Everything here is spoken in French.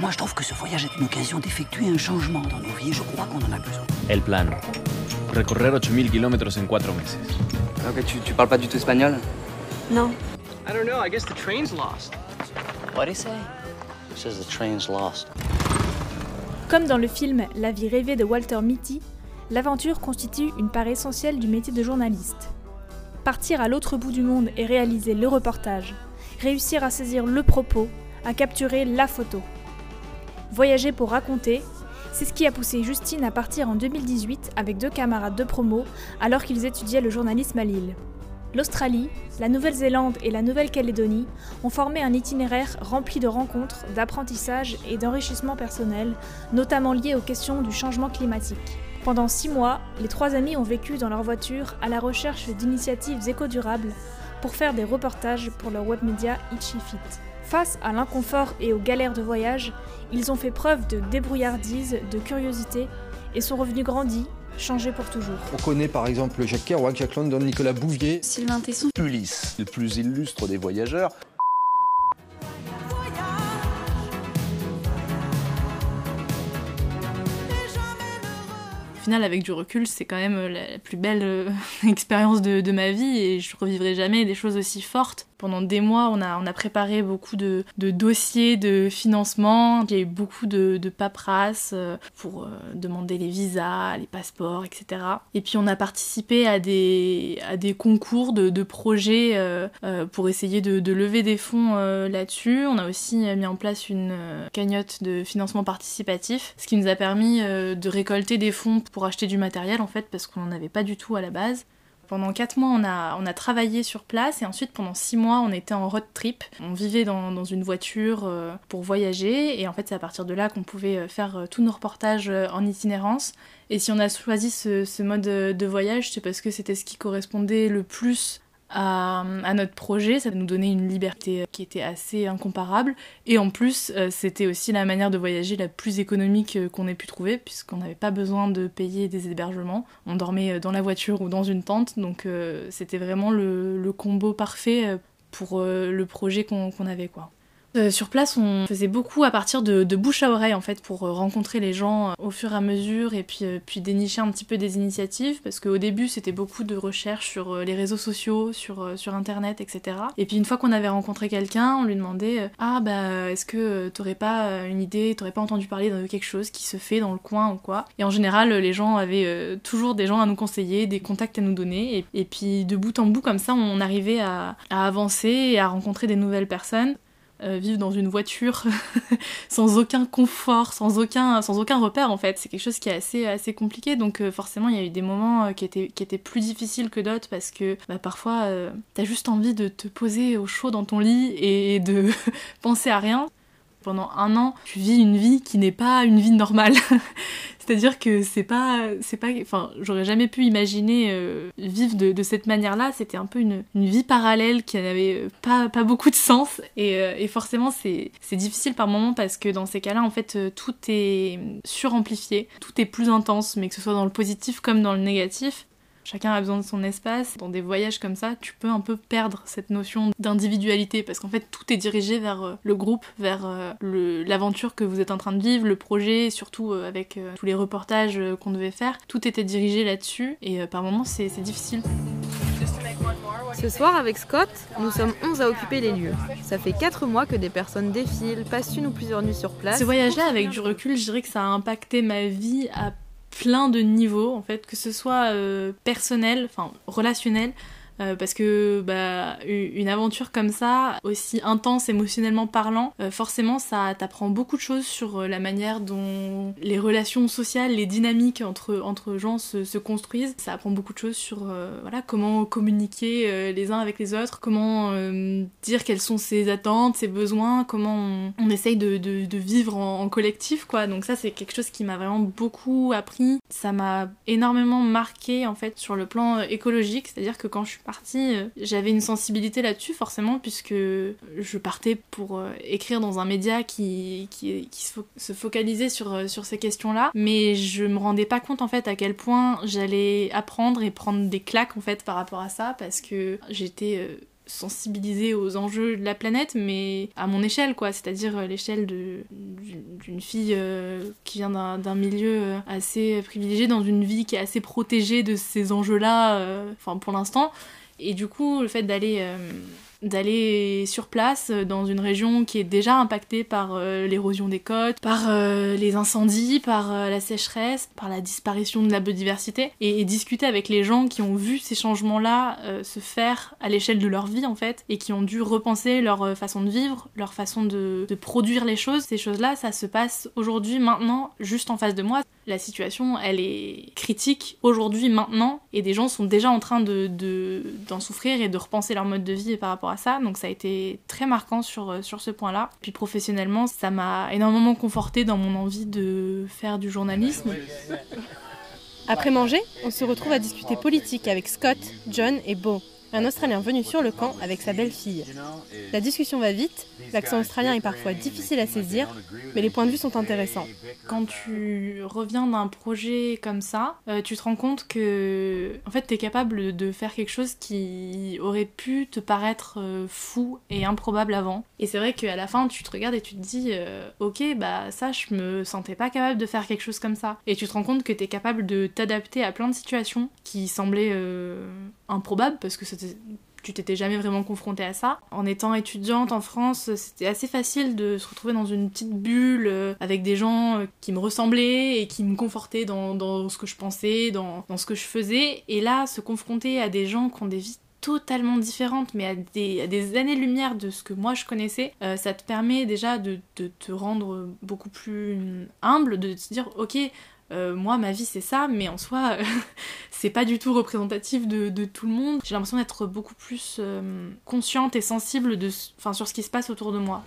Moi, je trouve que ce voyage est une occasion d'effectuer un changement dans nos vies et je crois qu'on en a besoin. El plan. Recorrer 8000 kilómetros en 4 meses. Ok, tu, tu parles pas du tout espagnol? Non. I don't know. I guess the train's lost. What'd he say? He says the train's lost. Comme dans le film La vie rêvée de Walter Mitty, l'aventure constitue une part essentielle du métier de journaliste. Partir à l'autre bout du monde et réaliser le reportage, réussir à saisir le propos, à capturer la photo. Voyager pour raconter, c'est ce qui a poussé Justine à partir en 2018 avec deux camarades de promo alors qu'ils étudiaient le journalisme à Lille. L'Australie, la Nouvelle-Zélande et la Nouvelle-Calédonie ont formé un itinéraire rempli de rencontres, d'apprentissage et d'enrichissement personnel, notamment liés aux questions du changement climatique. Pendant six mois, les trois amis ont vécu dans leur voiture à la recherche d'initiatives éco-durables pour faire des reportages pour leur webmédia Itchy Fit. Face à l'inconfort et aux galères de voyage, ils ont fait preuve de débrouillardise, de curiosité et sont revenus grandis, changés pour toujours. On connaît par exemple Jacques Kerouac, Jacques London, Nicolas Bouvier. Sylvain Tesson. Ulysse, le plus illustre des voyageurs. Au final, avec du recul, c'est quand même la plus belle euh, expérience de, de, ma vie et je revivrai jamais des choses aussi fortes pendant des mois, on a, préparé beaucoup de, dossiers de financement. Il y a eu beaucoup de, de paperasse euh, pour euh, demander les visas, les passeports, etc. Et puis on a participé à des, concours de, de projets euh, pour essayer de, de, lever des fonds là-dessus. On a aussi mis en place une cagnotte de financement participatif, ce qui nous a permis de récolter des fonds pour acheter du matériel en fait, parce qu'on n'en avait pas du tout à la base. Pendant 4 mois, on a, on a travaillé sur place et ensuite pendant 6 mois, on était en road trip. On vivait dans, dans une voiture euh, pour voyager et en fait, c'est à partir de là qu'on pouvait euh, faire euh, tous nos reportages en itinérance. Et si on a choisi ce, ce mode de voyage, c'est parce que c'était ce qui correspondait le plus à, notre projet. Ça nous donnait une liberté qui était assez incomparable. Et en plus, euh, c'était aussi la manière de voyager la plus économique euh, qu'on ait pu trouver, puisqu'on n'avait pas besoin de payer des hébergements. On dormait euh, dans la voiture ou dans une tente. Donc c'était vraiment le, combo parfait pour le projet qu'on qu avait. quoi. Euh, sur place, on faisait beaucoup à partir de, de, bouche à oreille en fait pour euh, rencontrer les gens euh, au fur et à mesure et puis, puis dénicher un petit peu des initiatives parce qu'au début c'était beaucoup de recherches sur les réseaux sociaux, sur, sur internet, etc. Et puis une fois qu'on avait rencontré quelqu'un, on lui demandait Ah bah est-ce que t'aurais pas une idée, t'aurais pas entendu parler de quelque chose qui se fait dans le coin ou quoi? Et en général, les gens avaient toujours des gens à nous conseiller, des contacts à nous donner et, et, puis de bout en bout comme ça, on arrivait à, à avancer et à rencontrer des nouvelles personnes euh, vivre dans une voiture sans aucun confort, sans aucun, repère en fait. C'est quelque chose qui est assez, assez compliqué. Donc euh, forcément, il y a eu des moments euh, qui, étaient, plus difficiles que d'autres parce que bah, parfois, t'as juste envie de te poser au chaud dans ton lit et de penser à rien. Pendant un an, tu vis une vie qui n'est pas une vie normale. C'est-à-dire que c'est pas, c'est pas, enfin, j'aurais jamais pu imaginer euh, vivre de, cette manière-là. C'était un peu une, vie parallèle qui n'avait pas, pas beaucoup de sens. Et, euh, forcément, c'est, difficile par moments parce que dans ces cas-là, en fait, euh, tout est suramplifié, tout est plus intense, mais que ce soit dans le positif comme dans le négatif. Chacun a besoin de son espace. Dans des voyages comme ça, tu peux un peu perdre cette notion d'individualité parce qu'en fait, tout est dirigé vers euh, le groupe, vers euh, l'aventure que vous êtes en train de vivre, le projet, surtout euh, avec tous les reportages qu'on devait faire. Tout était dirigé là-dessus et par moments, c'est difficile. Ce soir, avec Scott, nous sommes 11 à occuper les lieux. Ça fait 4 mois que des personnes défilent, passent une ou plusieurs nuits sur place. Ce voyage-là, avec du recul, je dirais que ça a impacté ma vie à plein de niveaux en fait que ce soit euh, personnel enfin relationnel euh, parce que bah, une aventure comme ça, aussi intense émotionnellement parlant, euh, forcément ça t'apprend beaucoup de choses sur euh, la manière dont les relations sociales, les dynamiques entre, entre gens se, se construisent. Ça apprend beaucoup de choses sur voilà, comment communiquer les uns avec les autres, comment dire quelles sont ses attentes, ses besoins, comment on, essaye de, de, vivre en, en, collectif. quoi. Donc ça c'est quelque chose qui m'a vraiment beaucoup appris. Ça m'a énormément marqué en fait sur le plan écologique, c'est-à-dire que quand je suis partie, euh, j'avais une sensibilité là-dessus forcément puisque je partais pour euh, écrire dans un média qui, qui, qui se focalisait sur, euh, sur ces questions-là, mais je me rendais pas compte en fait à quel point j'allais apprendre et prendre des claques en fait par rapport à ça parce que j'étais sensibiliser aux enjeux de la planète, mais à mon échelle, quoi, c'est-à-dire euh, l'échelle d'une fille euh, qui vient d'un milieu euh, assez privilégié, dans une vie qui est assez protégée de ces enjeux-là, enfin pour l'instant. Et du coup, le fait d'aller d'aller sur place euh, dans une région qui est déjà impactée par euh, l'érosion des côtes, par euh, les incendies, par la sécheresse, par la disparition de la biodiversité, et, discuter avec les gens qui ont vu ces changements-là se faire à l'échelle de leur vie en fait, et qui ont dû repenser leur façon de vivre, leur façon de, produire les choses. Ces choses-là, ça se passe aujourd'hui, maintenant, juste en face de moi. La situation, elle est critique aujourd'hui, maintenant, et des gens sont déjà en train de, d'en souffrir et de repenser leur mode de vie par rapport à ça. Donc ça a été très marquant sur, euh, sur ce point-là. Puis professionnellement, ça m'a énormément conforté dans mon envie de faire du journalisme. Après manger, on se retrouve à discuter politique avec Scott, John et Beau un Australien venu sur le camp avec sa belle-fille. La discussion va vite, l'accent australien est parfois difficile à saisir, mais les points de vue sont intéressants. Quand tu reviens d'un projet comme ça, euh, tu te rends compte que en fait, tu es capable de faire quelque chose qui aurait pu te paraître euh, fou et improbable avant. Et c'est vrai qu'à la fin, tu te regardes et tu te dis euh, OK, bah ça je me sentais pas capable de faire quelque chose comme ça. Et tu te rends compte que tu es capable de t'adapter à plein de situations qui semblaient improbable parce que tu t'étais jamais vraiment confronté à ça. En étant étudiante en France, c'était assez facile de se retrouver dans une petite bulle euh, avec des gens euh, qui me ressemblaient et qui me confortaient dans, ce que je pensais, dans, ce que je faisais. Et là, se confronter à des gens qui ont des vies totalement différentes, mais à des, années-lumière de ce que moi je connaissais, euh, ça te permet déjà de, de, te rendre beaucoup plus humble, de te dire, ok, euh, moi ma vie c'est ça, mais en soi c'est pas du tout représentatif de, tout le monde. J'ai l'impression d'être beaucoup plus euh, consciente et sensible de, sur ce qui se passe autour de moi.